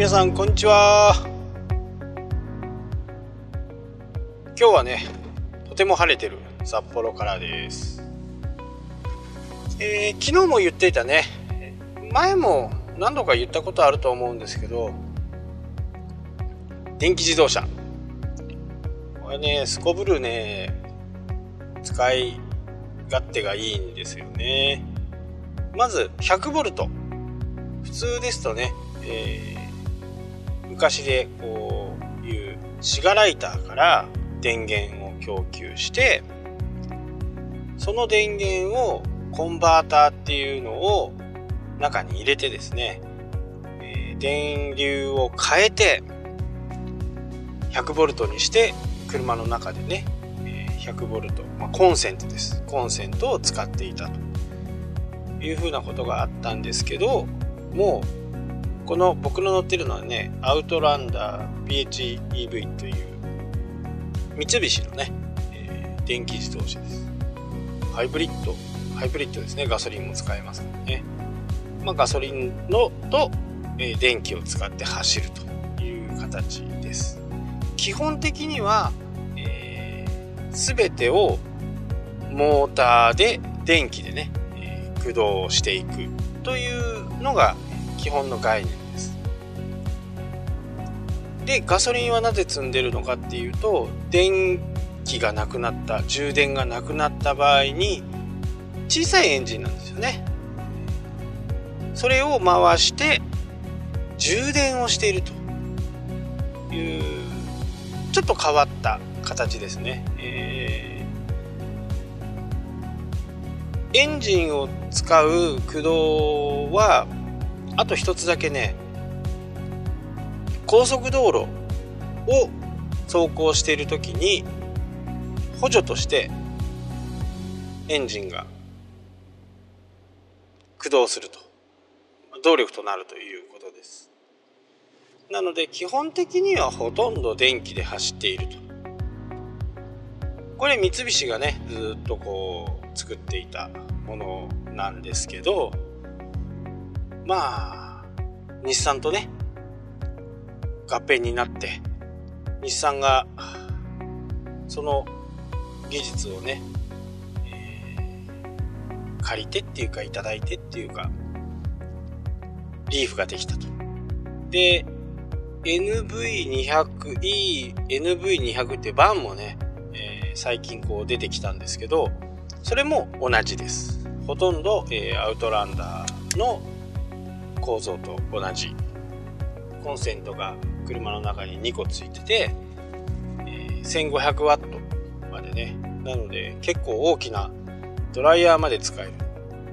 皆さんこんにちは。今日はねとても晴れてる札幌からです。えー、昨日も言っていたね。前も何度か言ったことあると思うんですけど電気自動車。これねすこぶるね使い勝手がいいんですよね。まず 100V 普通ですとね、え、昔でこういうシガライターから電源を供給してその電源をコンバーターっていうのを中に入れてですね、え、電流を変えて 100V にして車の中でね、100V、まあ、コンセントです。コンセントを使っていたというふうなことがあったんですけどもうこの僕の乗ってるのはねアウトランダー PHEV という三菱のね、えー、電気自動車です。ハイブリッドハイブリッドですね。ガソリンも使えますからね、まあ、ガソリンのと、えー、電気を使って走るという形です。基本的には、えー、全てをモーターで電気でね、えー、駆動していくというのが基本の概念で。ガソリンはなぜ積んでるのかっていうと電気がなくなった充電がなくなった場合に小さいエンジンなんですよね。それを回して充電をしているというちょっと変わった形ですね。えー、エンジンを使う駆動はあと一つだけね高速道路を走行している時に補助としてエンジンが駆動すると。動力となるということです。なので基本的にはほとんど電気で走っていると。これ三菱がねずっとこう作っていたものなんですけどまあ日産とね合併になって日産がその技術をね、えー、借りてっていうか頂いてっていうかリーフができたと。で NV200E、NV200 ってバンもね、えー、最近こう出てきたんですけど、それも同じです。ほとんど、えー、アウトランダーの構造と同じコンセントが車の中に2個ついてて、えー、1500ワットまでね。なので結構大きなドライヤーまで使える。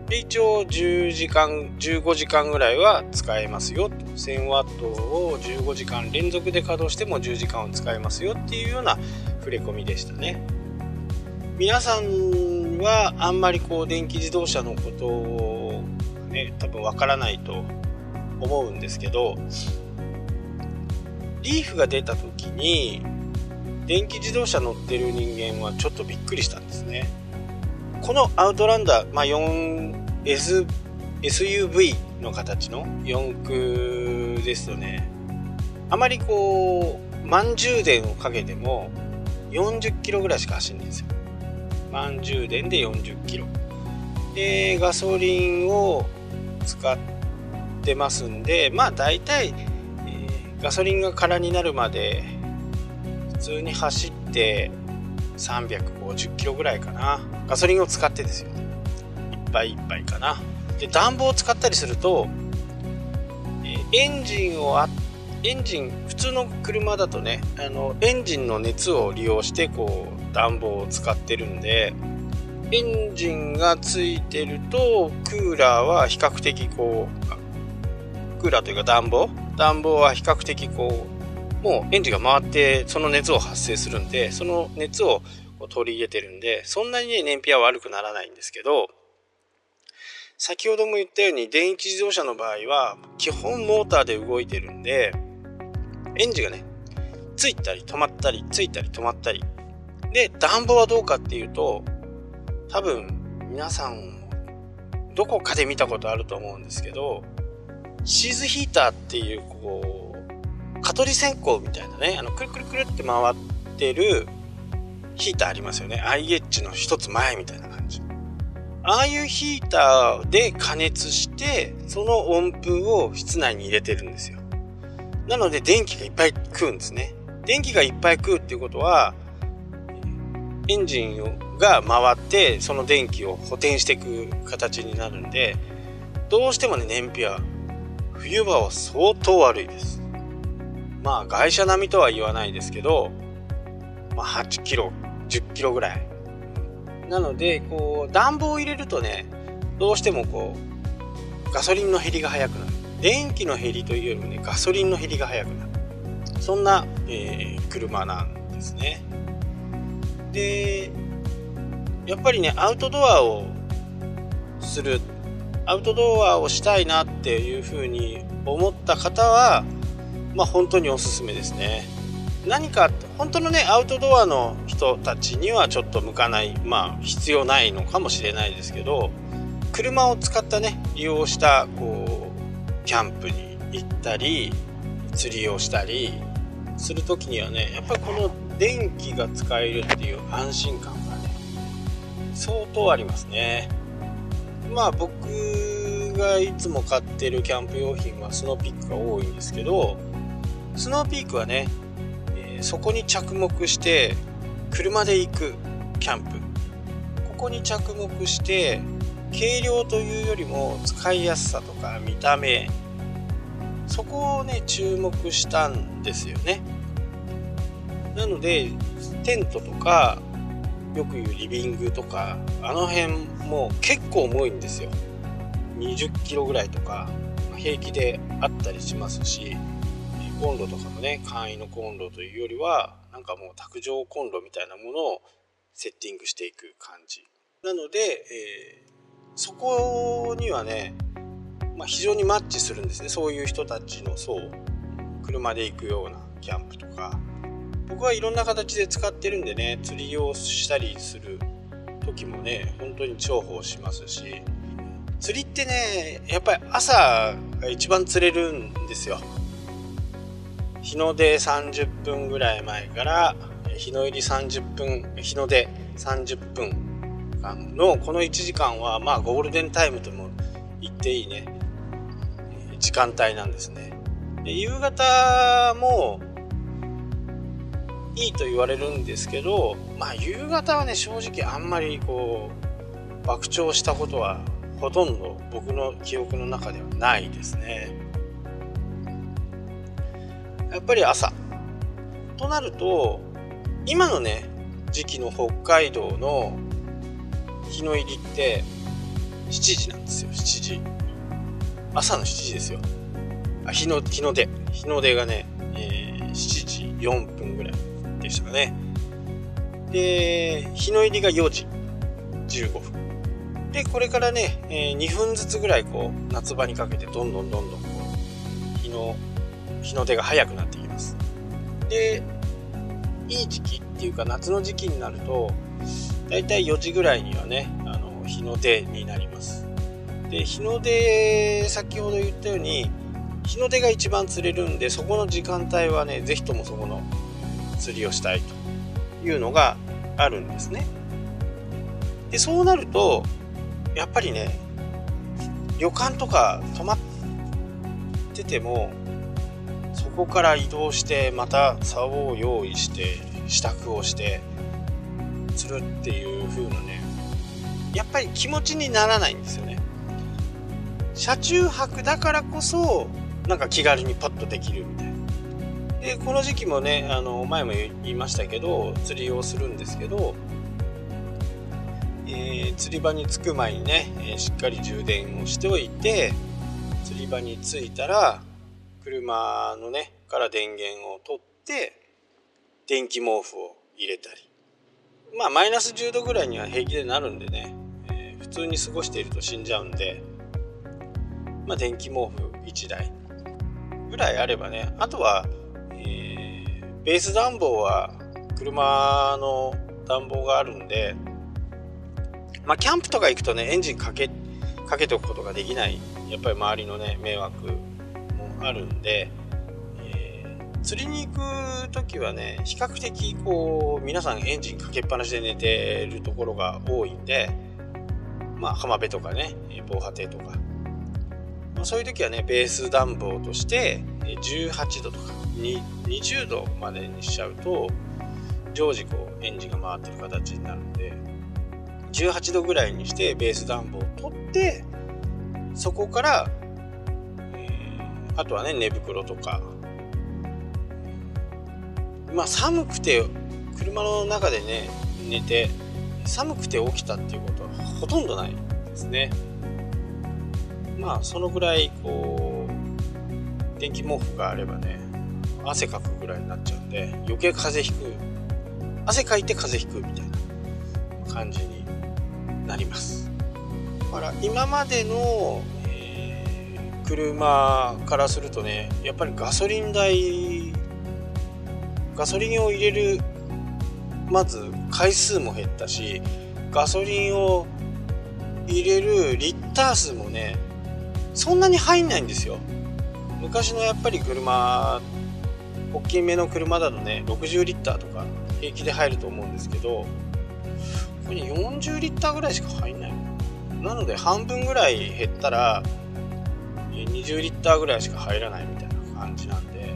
で一応10時間15時間ぐらいは使えますよ1000ワットを15時間連続で稼働しても10時間を使えますよっていうような触れ込みでしたね。皆さんはあんまりこう電気自動車のことをね多分わからないと思うんですけどリーフが出た時に電気自動車乗ってる人間はちょっとびっくりしたんですね。このアウトランダー、まあ、4S SUV の形の四駆ですとね。あまりこう満充電をかけても40キロぐらいしか走んないんですよ。満充電で40キロ。でガソリンを使ってますんでまあ大体、ガソリンが空になるまで普通に走って350キロぐらいかな。ガソリンを使ってですよ。ねいっぱいいっぱいかな。で暖房を使ったりすると、エンジンをあエンジン普通の車だとねあのエンジンの熱を利用してこう暖房を使ってるんでエンジンがついてるとクーラーは比較的こうクーラーというか暖房暖房は比較的こうもうエンジンが回ってその熱を発生するんでその熱を取り入れてるんでそんなにね燃費は悪くならないんですけど先ほども言ったように電気自動車の場合は基本モーターで動いてるんでエンジンがねついたり止まったりついたり止まったり。で暖房はどうかっていうと多分皆さんどこかで見たことあると思うんですけどシーズヒーターっていうこう蚊取り線香みたいなねあのくるくるくるって回ってるヒーターありますよね。IH の一つ前みたいな感じ。ああいうヒーターで加熱してその温風を室内に入れてるんですよ。なので電気がいっぱい食うんですね。電気がいっぱい食うっていうことはエンジンが回ってその電気を補填していく形になるんでどうしてもね燃費は冬場は相当悪いです。まあ外車並みとは言わないですけど、まあ、8キロ10キロぐらい。なのでこう暖房を入れるとねどうしてもこうガソリンの減りが早くなる。電気の減りというよりもねガソリンの減りが早くなる。そんな、えー、車なんですね。でやっぱりねアウトドアをするアウトドアをしたいなっていうふうに思った方はまあ本当におすすめですね。何か本当のねアウトドアの人たちにはちょっと向かないまあ必要ないのかもしれないですけど車を使ったね利用したこうキャンプに行ったり釣りをしたりする時にはねやっぱりこの電気が使えるっていう安心感がね相当ありますね。まあ僕がいつも買ってるキャンプ用品はスノーピークが多いんですけどスノーピークはねえそこに着目して車で行くキャンプ。ここに着目して軽量というよりも使いやすさとか見た目。そこをね注目したんですよね。なのでテントとかよく言うリビングとかあの辺も結構重いんですよ。20キロぐらいとか平気であったりしますしコンロとかのね簡易のコンロというよりはなんかもう卓上コンロみたいなものをセッティングしていく感じ。なので、えー、そこにはね、まあ、非常にマッチするんですね。そういう人たちの層車で行くようなキャンプとか。僕はいろんな形で使ってるんでね釣りをしたりする時もね本当に重宝しますし。釣りってねやっぱり朝が一番釣れるんですよ。日の出30分ぐらい前から日の入り30分日の出30分間のこの1時間はまあゴールデンタイムとも言っていいね時間帯なんですね。で夕方もいいと言われるんですけどまあ夕方はね正直あんまりこう爆釣したことはほとんど僕の記憶の中ではないですね。やっぱり朝。となると今のね時期の北海道の日の入りって7時なんですよ。7時。朝の7時ですよ。あ日の日の出。日の出がね、えー、7時4分。でしたかね。で日の入りが4時15分。でこれからね、えー、2分ずつぐらいこう夏場にかけてどんどんどんどんこう日の日の出が早くなっていきます。でいい時期っていうか夏の時期になるとだいたい4時ぐらいにはねあの日の出になります。で日の出先ほど言ったように日の出が一番釣れるんでそこの時間帯はね是非ともそこの釣りをしたいというのがあるんですね。でそうなるとやっぱりね旅館とか泊まっててもそこから移動してまた竿を用意して支度をしてするっていう風なねやっぱり気持ちにならないんですよね。車中泊だからこそなんか気軽にパッとできるみたいな。でこの時期もねあの前も言いましたけど釣りをするんですけど、えー、釣り場に着く前にね、えー、しっかり充電をしておいて釣り場に着いたら車のねから電源を取って電気毛布を入れたり。まあマイナス10度ぐらいには平気でなるんでね、えー、普通に過ごしていると死んじゃうんでまあ電気毛布1台ぐらいあればねあとは、ベース暖房は車の暖房があるんでまあキャンプとか行くとねエンジンかけかけておくことができない。やっぱり周りのね迷惑もあるんで、え釣りに行く時はね比較的こう皆さんエンジンかけっぱなしで寝てるところが多いんでまあ浜辺とかね防波堤とか、まあ、そういう時はねベース暖房として18度とか20度までにしちゃうと常時こうエンジンが回ってる形になるんで18度ぐらいにしてベース暖房を取ってそこから、えー、あとはね寝袋とか。まあ寒くて車の中でね寝て寒くて起きたっていうことはほとんどないですね。まあそのぐらいこう電気毛布があればね汗かくぐらいになっちゃうんで余計風邪ひく汗かいて風邪ひくみたいな感じになります。だから今までの、えー、車からするとねやっぱりガソリン代ガソリンを入れるまず回数も減ったしガソリンを入れるリッター数もねそんなに入んないんですよ。昔のやっぱり車大きめの車だとね60リッターとか平気で入ると思うんですけどここに40リッターぐらいしか入んない。なので半分ぐらい減ったら20リッターぐらいしか入らないみたいな感じなんで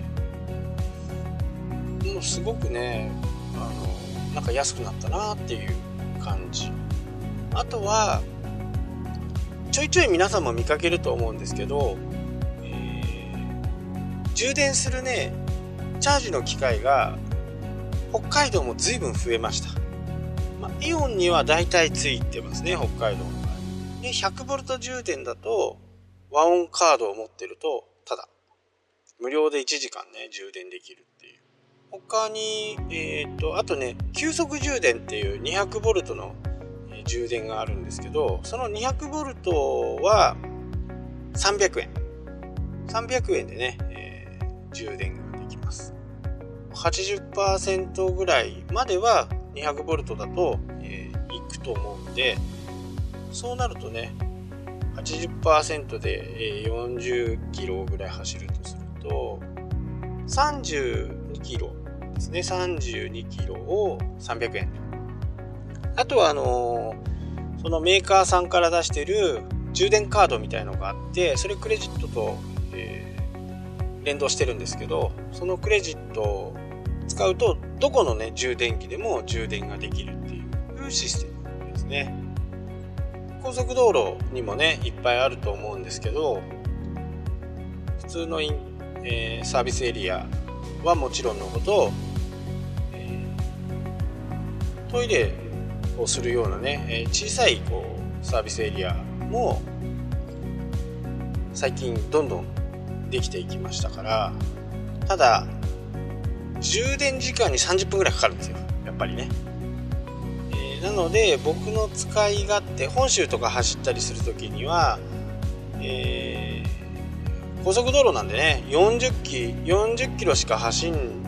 もうすごくねあのなんか安くなったなっていう感じ。あとはちょいちょい皆さんも見かけると思うんですけど、充電するねチャージの機会が北海道も随分増えました。まあ、イオンには大体ついてますね、北海道の場合。で、100V 充電だと、和音カードを持ってると、ただ、無料で1時間ね、充電できるっていう。他に、えっ、と、あとね、急速充電っていう 200V の充電があるんですけど、その 200V は300円。300円でね、えー、充電80%ぐらいまでは 200V だと、えー、いくと思うんでそうなるとね80%で、40キロぐらい走るとすると32キロですね。32キロを300円。あとはあのー、そのメーカーさんから出してる充電カードみたいのがあってそれクレジットと、えー、連動してるんですけどそのクレジットを使うとどこのね充電器でも充電ができるっていうシステムですね。高速道路にもねいっぱいあると思うんですけど普通のイン、えー、サービスエリアはもちろんのこと、えー、トイレをするようなね、えー、小さいこうサービスエリアも最近どんどんできていきましたからただ充電時間に30分ぐらいかかるんですよ。やっぱりね、えー、なので僕の使い勝手本州とか走ったりする時には、えー、高速道路なんでね40キ40キロしか走ん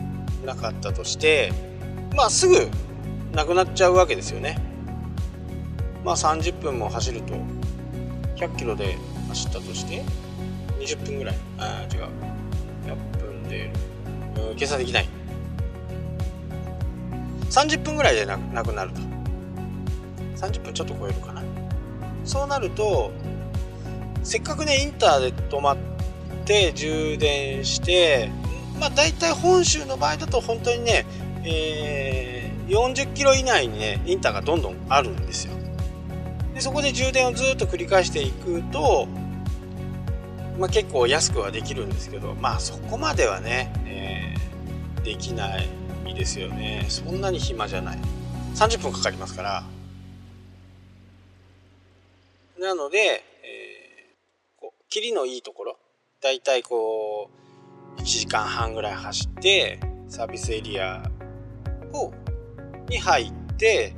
なかったとしてまあすぐなくなっちゃうわけですよね。まあ30分も走ると100キロで走ったとして20分ぐらい。あ違う。100分で。計算できない。30分ぐらいでなくなると。30分ちょっと超えるかな。そうなるとせっかくねインターで止まって充電してまあ大体本州の場合だと本当にね、えー、40キロ以内にねインターがどんどんあるんですよ。でそこで充電をずっと繰り返していくと、まあ、結構安くはできるんですけどまあそこまではね、えー、できないですよね。そんなに暇じゃない。30分かかりますから。なので、えー、こう切りのいいところ。だいたいこう1時間半ぐらい走ってサービスエリアをに入って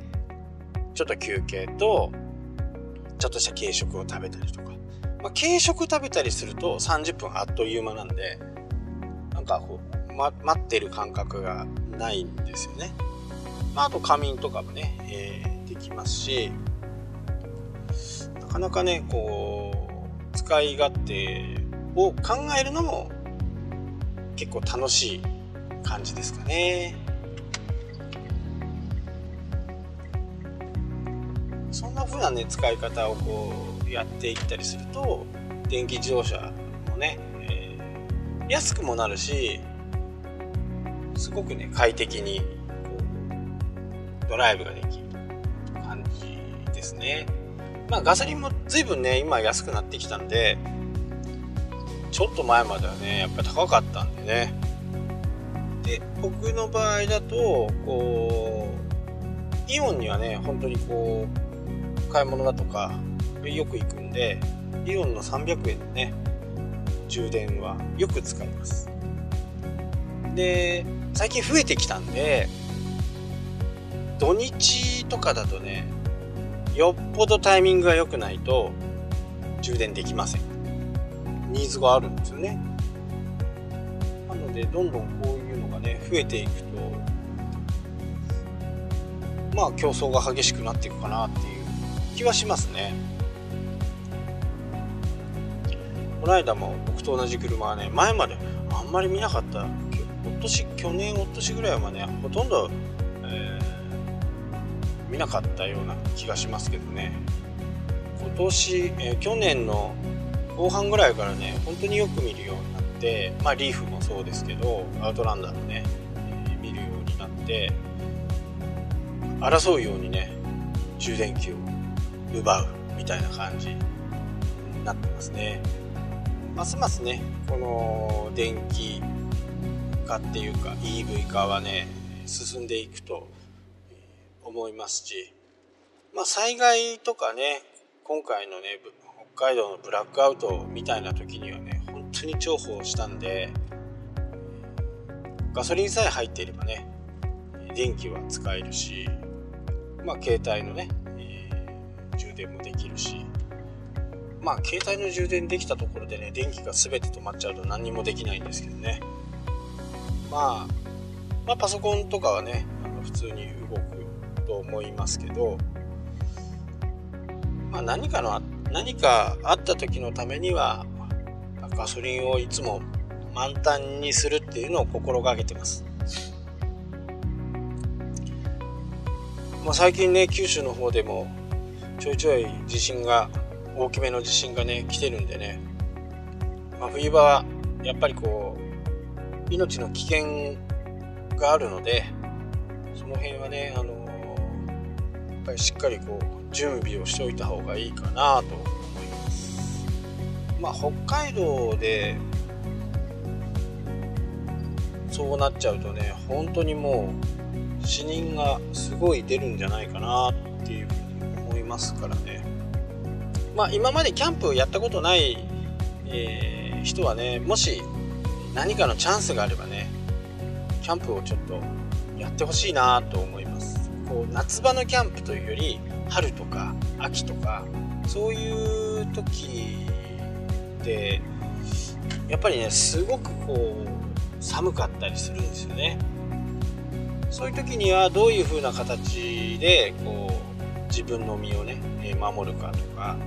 ちょっと休憩とちょっとした軽食を食べたりとか、まあ、軽食食べたりすると30分あっという間なんでなんかこう、ま、待ってる感覚がないんですよね。まあ、あと仮眠とかもね、えー、できますしなかなかねこう使い勝手を考えるのも結構楽しい感じですかねそんな風なね使い方をこうやっていったりすると電気自動車もね、えー、安くもなるしすごくね快適にこうドライブができる感じですね。まあガソリンも随分ね今安くなってきたんでちょっと前まではねやっぱり高かったんでね。で僕の場合だとこうイオンにはね本当にこう買い物だとかよく行くんでイオンの300円のね充電はよく使います。で最近増えてきたんで土日とかだとねよっぽどタイミングが良くないと充電できません。ニーズがあるんですよね。なのでどんどんこういうのがね増えていくとまあ競争が激しくなっていくかなっていう気はしますね。この間も僕と同じ車はね前まであんまり見なかった。今年去年お年ぐらいはねほとんど、えー、見なかったような気がしますけどね。今年、えー、去年の後半ぐらいからね本当によく見るようになってまあリーフもそうですけどアウトランダーもね、えー、見るようになって争うようにね充電器を奪うみたいな感じになってますね。ますますねこの電気化っていうか EV 化はね進んでいくと思いますしまあ災害とかね今回のね北海道のブラックアウトみたいな時にはね本当に重宝したんでガソリンさえ入っていればね電気は使えるしまあ携帯のね、えー、充電もできるしまあ携帯の充電できたところでね電気が全て止まっちゃうと何にもできないんですけどねまあ、まあ、パソコンとかはねあの普通に動くと思いますけど、まあ、何かの何かあった時のためにはガソリンをいつも満タンにするっていうのを心がけてます。まあ、最近ね九州の方でもちょいちょい地震が大きめの地震がね来てるんでね、まあ、冬場はやっぱりこう命の危険があるのでその辺はねあのやっぱりしっかりこう準備をしておいた方がいいかなと思います。まあ北海道でそうなっちゃうとね本当にもう死人がすごい出るんじゃないかなっていうふうに思いますからね。まあ今までキャンプをやったことない、えー、人はねもし何かのチャンスがあればねキャンプをちょっとやってほしいなと思います。こう夏場のキャンプというより春とか秋とかそういう時でやっぱりねすごくこう寒かったりするんですよね。そういう時にはどういう風な形でこう自分の身をね守るかとか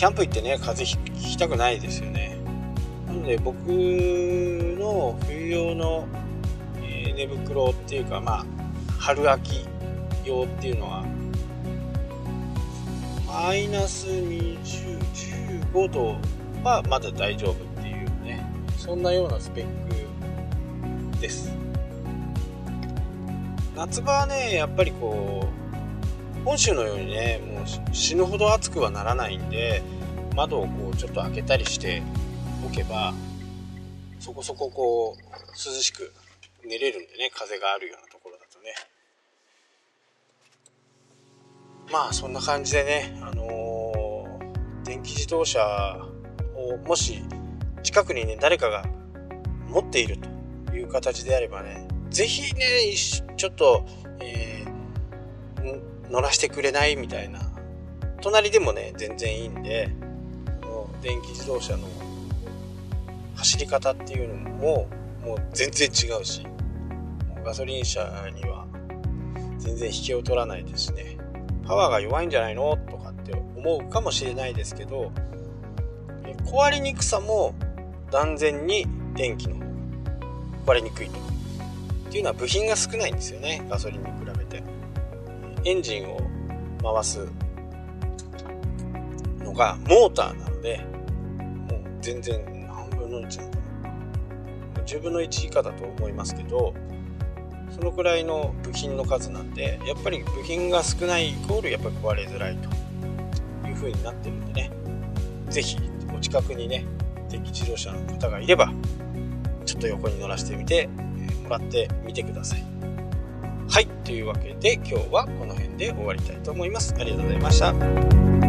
キャンプ行ってね風邪ひきたくないですよね。なので僕の冬用の、え寝袋っていうかまあ春秋用っていうのはマイナス2015度はまだ大丈夫っていうねそんなようなスペックです。夏場はねやっぱりこう本州のようにね死ぬほど暑くはならないんで窓をこうちょっと開けたりしておけばそこそここう涼しく寝れるんでね風があるようなところだとね。まあそんな感じでね、あのー、電気自動車をもし近くにね誰かが持っているという形であればね是非ねちょっと、えー、乗らせてくれないみたいな隣でもね全然いいんで電気自動車の走り方っていうのももう全然違うしガソリン車には全然引けを取らないですねパワーが弱いんじゃないのとかって思うかもしれないですけど壊れにくさも断然に電気の方が壊れにくいと。っていうのは部品が少ないんですよね。ガソリンに比べて。エンジンを回すがモーターなので、もう全然何分の1、10分の1以下だと思いますけど、そのくらいの部品の数なんで、やっぱり部品が少ないイコールやっぱり壊れづらいという風になってるんでね、是非お近くにね、電気自動車の方がいれば、ちょっと横に乗らせてみて、えもらってみてください。はい、というわけで今日はこの辺で終わりたいと思います。ありがとうございました。